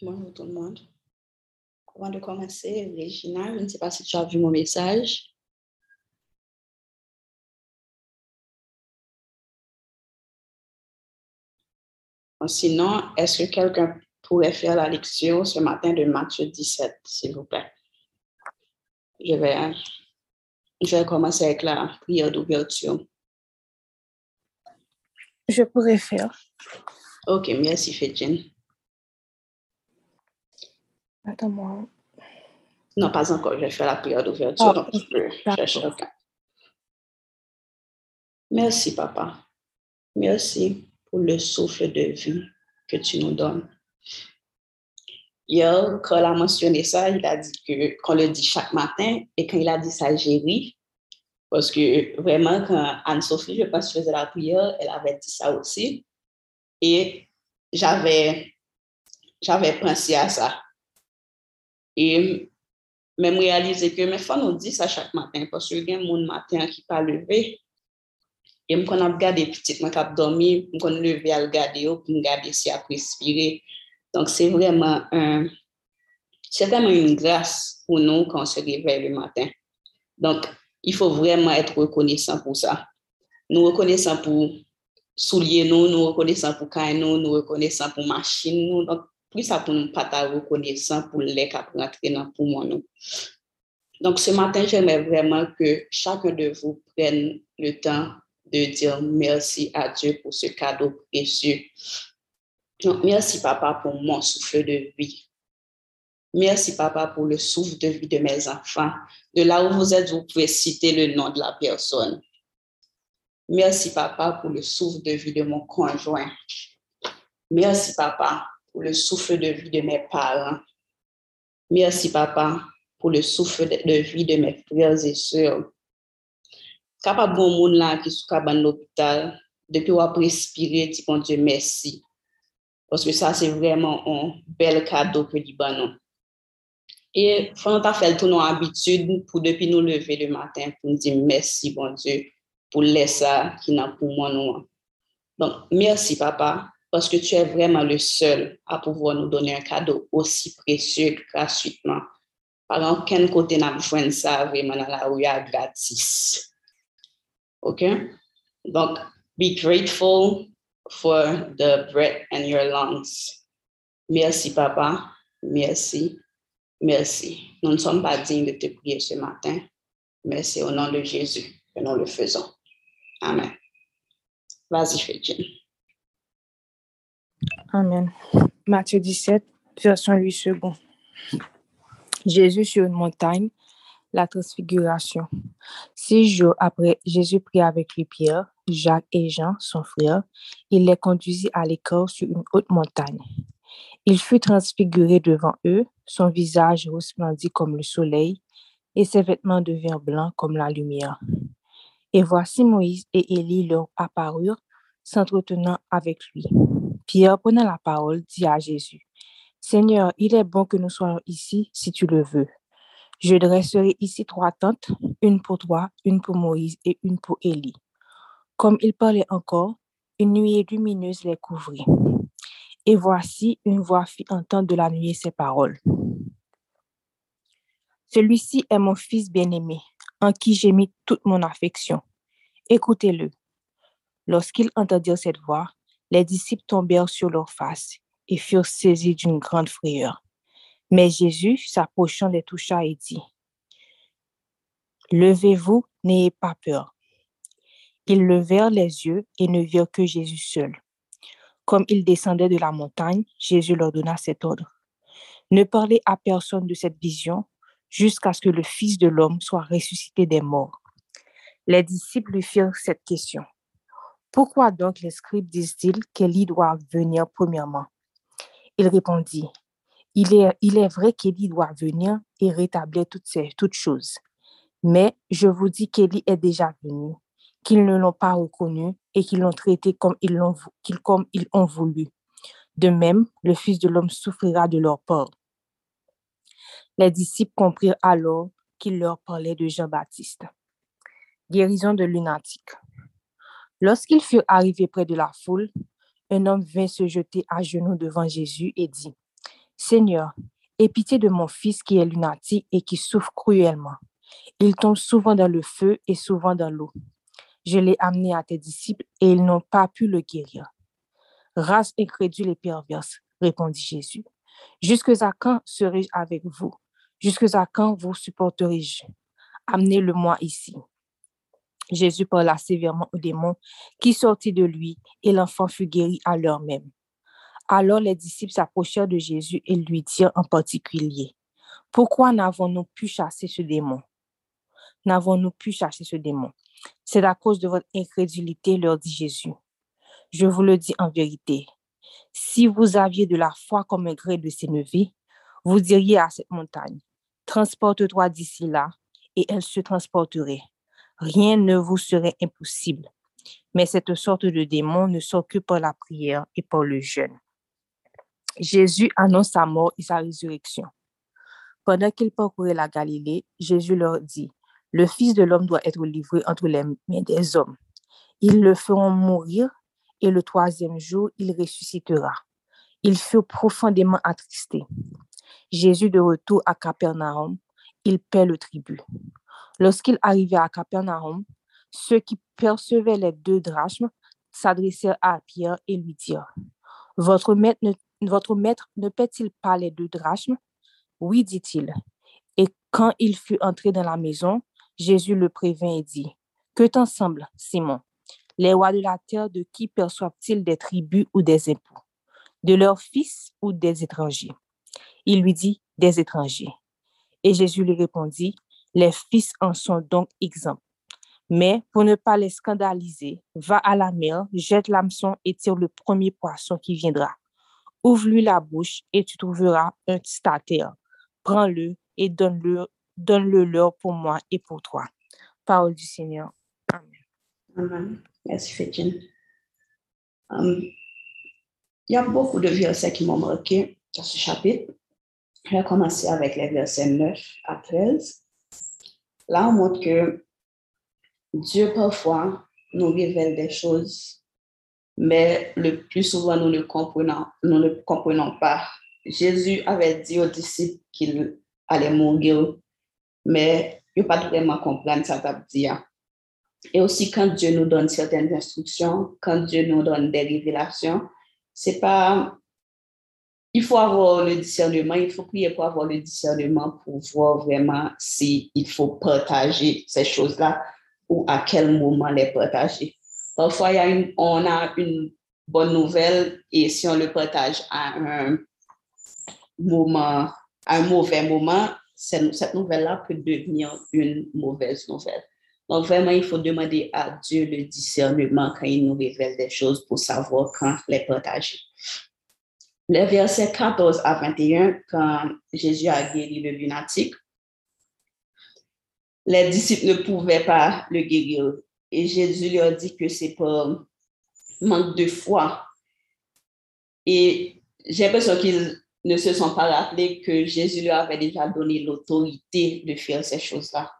Bonjour tout le monde. Avant de commencer, Régina, je ne sais pas si tu as vu mon message. Sinon, est-ce que quelqu'un pourrait faire la lecture ce matin de Matthieu 17, s'il vous plaît? Je vais, je vais commencer avec la prière d'ouverture. Je pourrais faire. Ok, merci, Fétine. Attends-moi. Non, pas encore. Je vais faire la prière d'ouverture. Ah, donc, tu peux chercher. Merci, papa. Merci pour le souffle de vie que tu nous donnes. Hier, quand il a mentionné ça, il a dit que qu'on le dit chaque matin et quand il a dit ça, j'ai ri. Parce que vraiment, quand Anne-Sophie, je pense, faisait la prière, elle avait dit ça aussi. Et j'avais, j'avais pensé à ça. Et même réaliser que mes femmes nous disent ça chaque matin parce que y a mon matin qui pas levé. Et me qu'on a regardé petite, moi cap dormi, me qu'on levé à regarder pour me garder si à respirer. Donc c'est vraiment un c'est vraiment une grâce pour nous quand on se réveille le matin. Donc il faut vraiment être reconnaissant pour ça. Nous reconnaissons pour souliers nous, nous reconnaissons pour caille nous, nous reconnaissons pour machine nous. Plus ça pour nous pas ta reconnaissant pour les cap rentrer pour moi nous. Donc ce matin, j'aimerais vraiment que chacun de vous prenne le temps de dire merci à Dieu pour ce cadeau précieux. Donc, merci papa pour mon souffle de vie. Merci papa pour le souffle de vie de mes enfants. De là où vous êtes, vous pouvez citer le nom de la personne. Merci papa pour le souffle de vie de mon conjoint. Merci papa pour le souffle de vie de mes parents. Merci papa pour le souffle de vie de mes frères et sœurs. Capable bon monde là qui sont dans l'hôpital, depuis qu'on respirer, dit bon Dieu merci. Parce que ça, c'est vraiment un bel cadeau que dit nous. Et faut nous faire tout nos habitudes pour depuis nous lever le matin pour nous dire merci bon Dieu pour laisser ça qui n'a pour moi nous. Donc merci papa parce que tu es vraiment le seul à pouvoir nous donner un cadeau aussi précieux gratuitement. Par aucun côté n'a besoin ça vraiment dans la rue gratis. OK? Donc, be grateful for the breath in your lungs. Merci, papa. Merci. Merci. Nous ne sommes pas dignes de te prier ce matin. Merci au nom de Jésus que nous le faisons. Amen. Vas-y, Fétine. Amen. Matthieu 17, version 8 secondes. Jésus sur une montagne, la transfiguration. Six jours après, Jésus prit avec lui Pierre, Jacques et Jean, son frère. Il les conduisit à l'écart sur une haute montagne. Il fut transfiguré devant eux, son visage resplendit comme le soleil, et ses vêtements devinrent blancs comme la lumière. Et voici Moïse et Élie leur apparurent, s'entretenant avec lui. Pierre, prenant la parole, dit à Jésus, Seigneur, il est bon que nous soyons ici si tu le veux. Je dresserai ici trois tentes, une pour toi, une pour Moïse et une pour Élie. Comme il parlait encore, une nuée lumineuse les couvrit. Et voici, une voix fit entendre de la nuée ces paroles. Celui-ci est mon fils bien-aimé, en qui j'ai mis toute mon affection. Écoutez-le. Lorsqu'ils entendirent cette voix, les disciples tombèrent sur leurs faces et furent saisis d'une grande frayeur. Mais Jésus, s'approchant, les toucha et dit, Levez-vous, n'ayez pas peur. Ils levèrent les yeux et ne virent que Jésus seul. Comme ils descendaient de la montagne, Jésus leur donna cet ordre. Ne parlez à personne de cette vision jusqu'à ce que le Fils de l'homme soit ressuscité des morts. Les disciples lui firent cette question. Pourquoi donc les scribes disent-ils qu'Élie doit venir premièrement? Il répondit, il est, vrai qu'Élie doit venir et rétablir toutes, ces, choses. Mais je vous dis qu'Élie est déjà venu, qu'ils ne l'ont pas reconnu et qu'ils l'ont traité comme ils, l'ont, ont voulu. De même, le Fils de l'homme souffrira de leur part. Les disciples comprirent alors qu'il leur parlait de Jean-Baptiste. Guérison de lunatique. Lorsqu'ils furent arrivés près de la foule, un homme vint se jeter à genoux devant Jésus et dit, Seigneur, aie pitié de mon fils qui est lunatique et qui souffre cruellement. Il tombe souvent dans le feu et souvent dans l'eau. Je l'ai amené à tes disciples et ils n'ont pas pu le guérir. Race incrédule et perverse, répondit Jésus. Jusque à quand serai-je avec vous? Jusque à quand vous supporterai-je? Amenez-le-moi ici. Jésus parla sévèrement au démon qui sortit de lui et l'enfant fut guéri à l'heure même. Alors les disciples s'approchèrent de Jésus et lui dirent en particulier, Pourquoi n'avons-nous pu chasser ce démon? N'avons-nous pu chasser ce démon? C'est à cause de votre incrédulité, leur dit Jésus. Je vous le dis en vérité, si vous aviez de la foi comme un gré de sénévé, vous diriez à cette montagne, Transporte-toi d'ici là, et elle se transporterait rien ne vous serait impossible. Mais cette sorte de démon ne sort que par la prière et par le jeûne. Jésus annonce sa mort et sa résurrection. Pendant qu'il parcourait la Galilée, Jésus leur dit, Le Fils de l'homme doit être livré entre les mains des hommes. Ils le feront mourir et le troisième jour, il ressuscitera. Ils furent profondément attristés. Jésus de retour à Capernaum, il paie le tribut. Lorsqu'il arrivait à Capernaum, ceux qui percevaient les deux drachmes s'adressèrent à Pierre et lui dirent, Votre maître ne, paie-t-il pas les deux drachmes? Oui, dit-il. Et quand il fut entré dans la maison, Jésus le prévint et dit, Que t'en semble, Simon? Les rois de la terre, de qui perçoivent-ils des tribus ou des impôts? De leurs fils ou des étrangers Il lui dit, Des étrangers. Et Jésus lui répondit, les fils en sont donc exempts. Mais pour ne pas les scandaliser, va à la mer, jette l'hameçon et tire le premier poisson qui viendra. Ouvre-lui la bouche et tu trouveras un stater. Prends-le et donne-le donne-le leur pour moi et pour toi. Parole du Seigneur. Amen. Amen. Merci, Fétine. Um, il y a beaucoup de versets qui m'ont marqué dans ce chapitre. Je vais commencer avec les versets 9 à 13. Là, on montre que Dieu, parfois, nous révèle des choses, mais le plus souvent, nous ne comprenons, nous ne comprenons pas. Jésus avait dit aux disciples qu'il allait mourir, mais il n'a pas vraiment compris ça dire. Et aussi, quand Dieu nous donne certaines instructions, quand Dieu nous donne des révélations, c'est pas il faut avoir le discernement, il faut prier pour avoir le discernement pour voir vraiment s'il faut partager ces choses-là ou à quel moment les partager. Parfois, il y a une, on a une bonne nouvelle et si on le partage à un moment, à un mauvais moment, cette nouvelle-là peut devenir une mauvaise nouvelle. Donc, vraiment, il faut demander à Dieu le discernement quand il nous révèle des choses pour savoir quand les partager. Les versets 14 à 21, quand Jésus a guéri le lunatique, les disciples ne pouvaient pas le guérir. Et Jésus leur dit que c'est pour manque de foi. Et j'ai l'impression qu'ils ne se sont pas rappelés que Jésus leur avait déjà donné l'autorité de faire ces choses-là.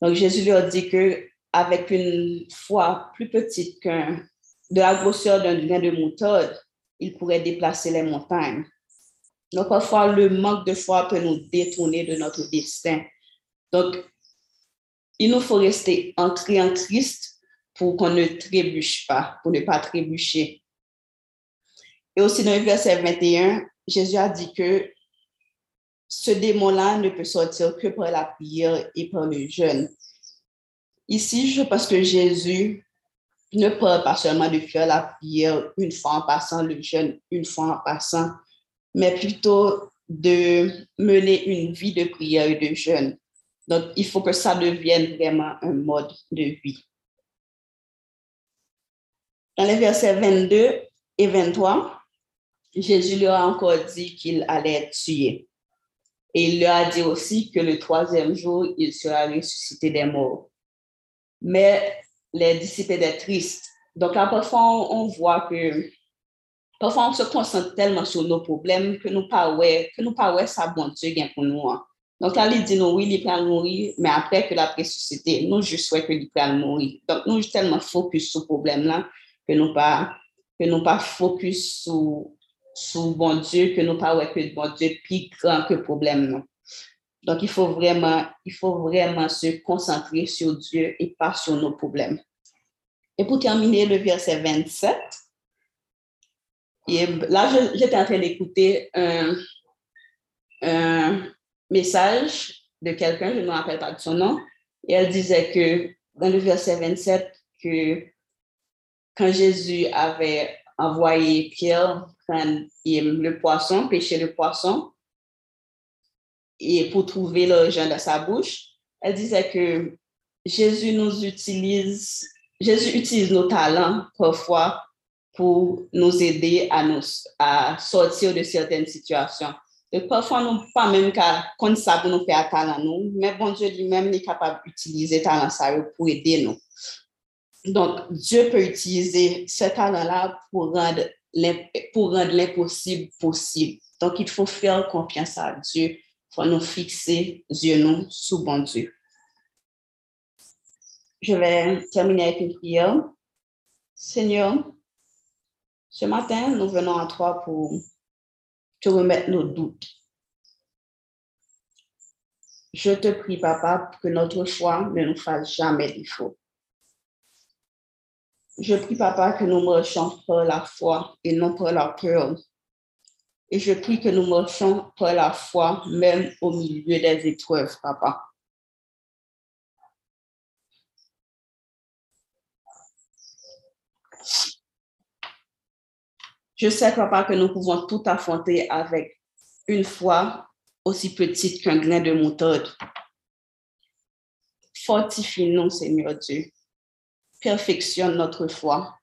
Donc Jésus leur dit que avec une foi plus petite qu'un de la grosseur d'un grain de moutarde, il pourrait déplacer les montagnes. Donc, parfois, le manque de foi peut nous détourner de notre destin. Donc, il nous faut rester ancrés en Christ pour qu'on ne trébuche pas, pour ne pas trébucher. Et aussi dans le verset 21, Jésus a dit que ce démon-là ne peut sortir que par la prière et par le jeûne. Ici, je pense que Jésus ne parle pas seulement de faire la prière une fois en passant, le jeûne une fois en passant, mais plutôt de mener une vie de prière et de jeûne. Donc, il faut que ça devienne vraiment un mode de vie. Dans les versets 22 et 23, Jésus leur a encore dit qu'il allait tué. Et il leur a dit aussi que le troisième jour, il sera ressuscité des morts. Mais les disciples étaient tristes. Donc là, parfois, on voit que parfois on se concentre tellement sur nos problèmes que nous pas que nous pas ça bon Dieu pour nous. Hein. Donc là, il dit nous, oui, il peut mourir, mais après que la ressuscité, nous, je souhaite qu'il peut mourir. Donc nous, tellement focus sur ce problème-là que nous pas que nous pas focus sur sur bon Dieu que nous pas que bon Dieu plus grand que problème. Donc, il faut vraiment, il faut vraiment se concentrer sur Dieu et pas sur nos problèmes. Et pour terminer le verset 27, et là, j'étais en train d'écouter un, message de quelqu'un, je ne me rappelle pas de son nom, et elle disait que dans le verset 27, que quand Jésus avait envoyé Pierre prendre le poisson, pêcher le poisson, et pour trouver l'argent dans sa bouche, elle disait que Jésus nous utilise, Jésus utilise nos talents parfois pour nous aider à, nous, à sortir de certaines situations. Et parfois, nous pas même quand ça pour nous faire talent, nous, mais bon Dieu lui-même est capable d'utiliser talent ça pour aider nous. Donc, Dieu peut utiliser ce talent-là pour rendre l'impossible possible. Donc, il faut faire confiance à Dieu pour nous fixer yeux nous sous bon Dieu. Je vais terminer avec une prière. Seigneur, ce matin, nous venons à toi pour te remettre nos doutes. Je te prie, Papa, que notre foi ne nous fasse jamais défaut. Je prie, Papa, que nous marchions par la foi et non par la peur. Et je prie que nous marchions par la foi, même au milieu des épreuves, Papa. Je sais, papa, que nous pouvons tout affronter avec une foi aussi petite qu'un grain de moutarde. Fortifie-nous, Seigneur Dieu. Perfectionne notre foi.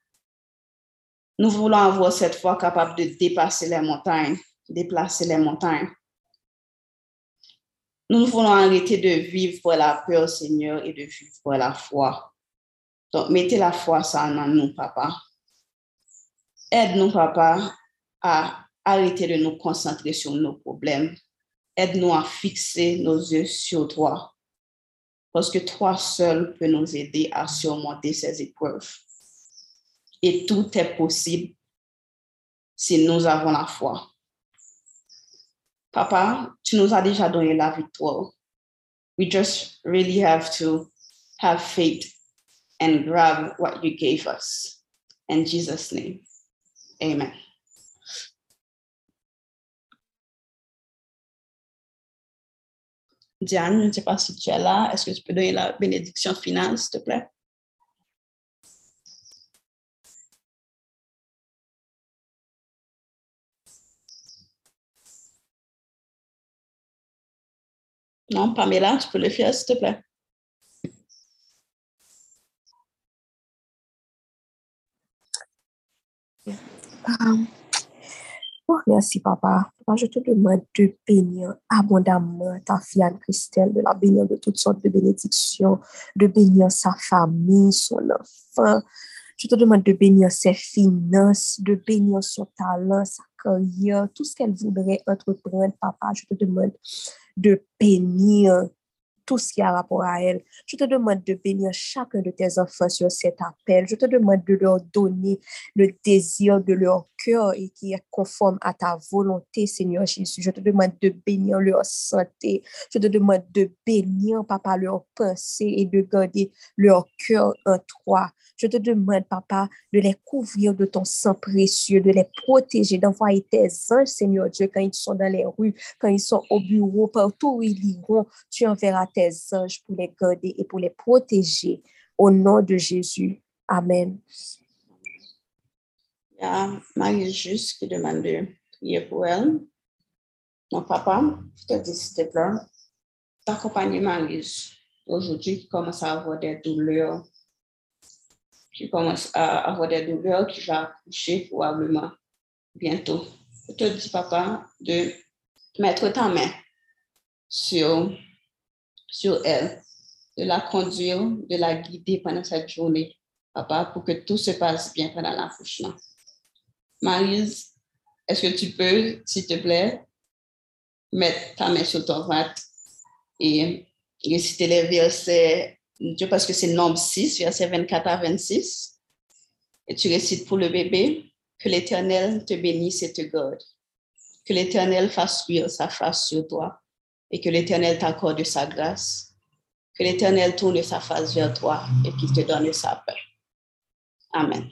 Nous voulons avoir cette foi capable de dépasser les montagnes, déplacer les montagnes. Nous voulons arrêter de vivre pour la peur, Seigneur, et de vivre pour la foi. Donc, mettez la foi ça en nous, papa. Aide-nous, papa, à arrêter de nous concentrer sur nos problèmes. Aide-nous à fixer nos yeux sur toi, parce que toi seul peux nous aider à surmonter ces épreuves. Et tout est possible si nous avons la foi. Papa, tu nous as déjà donné la victoire. We just really have to have faith and grab what you gave us. In Jesus' name. Amen. Diane, je ne sais pas si tu es là. Est-ce que tu peux donner la bénédiction finale, s'il te plaît? Non, Pamela, tu peux le faire, s'il te plaît. Oh, merci, papa. Je te demande de bénir abondamment ta fille Anne-Christelle, de la bénir de toutes sortes de bénédictions, de bénir sa famille, son enfant. Je te demande de bénir ses finances, de bénir son talent, sa carrière, tout ce qu'elle voudrait entreprendre, papa. Je te demande de bénir tout ce qui a rapport à elle. Je te demande de bénir chacun de tes enfants sur cet appel. Je te demande de leur donner le désir de leur cœur et qui est conforme à ta volonté, Seigneur Jésus. Je te demande de bénir leur santé. Je te demande de bénir, Papa, leur pensée et de garder leur cœur en toi. Je te demande, Papa, de les couvrir de ton sang précieux, de les protéger, d'envoyer tes anges, Seigneur Dieu, quand ils sont dans les rues, quand ils sont au bureau, partout où ils iront, tu enverras tes anges pour les garder et pour les protéger. Au nom de Jésus. Amen. Il y a Marie juste qui demande de prier pour elle. Mon papa, je te dis, s'il te plaît, t'accompagner Marie aujourd'hui qui commence à avoir des douleurs qui commence à avoir des douleurs, qui va accoucher probablement bientôt. Je te dis, papa, de mettre ta main sur, sur elle, de la conduire, de la guider pendant cette journée, papa, pour que tout se passe bien pendant l'accouchement. Marise, est-ce que tu peux, s'il te plaît, mettre ta main sur ton ventre et réciter les versets Dieu, parce que c'est nombre 6, verset 24 à 26. Et tu récites pour le bébé. Que l'Éternel te bénisse et te garde. Que l'Éternel fasse luire sa face sur toi et que l'Éternel t'accorde sa grâce. Que l'Éternel tourne sa face vers toi et qu'il te donne sa paix. Amen.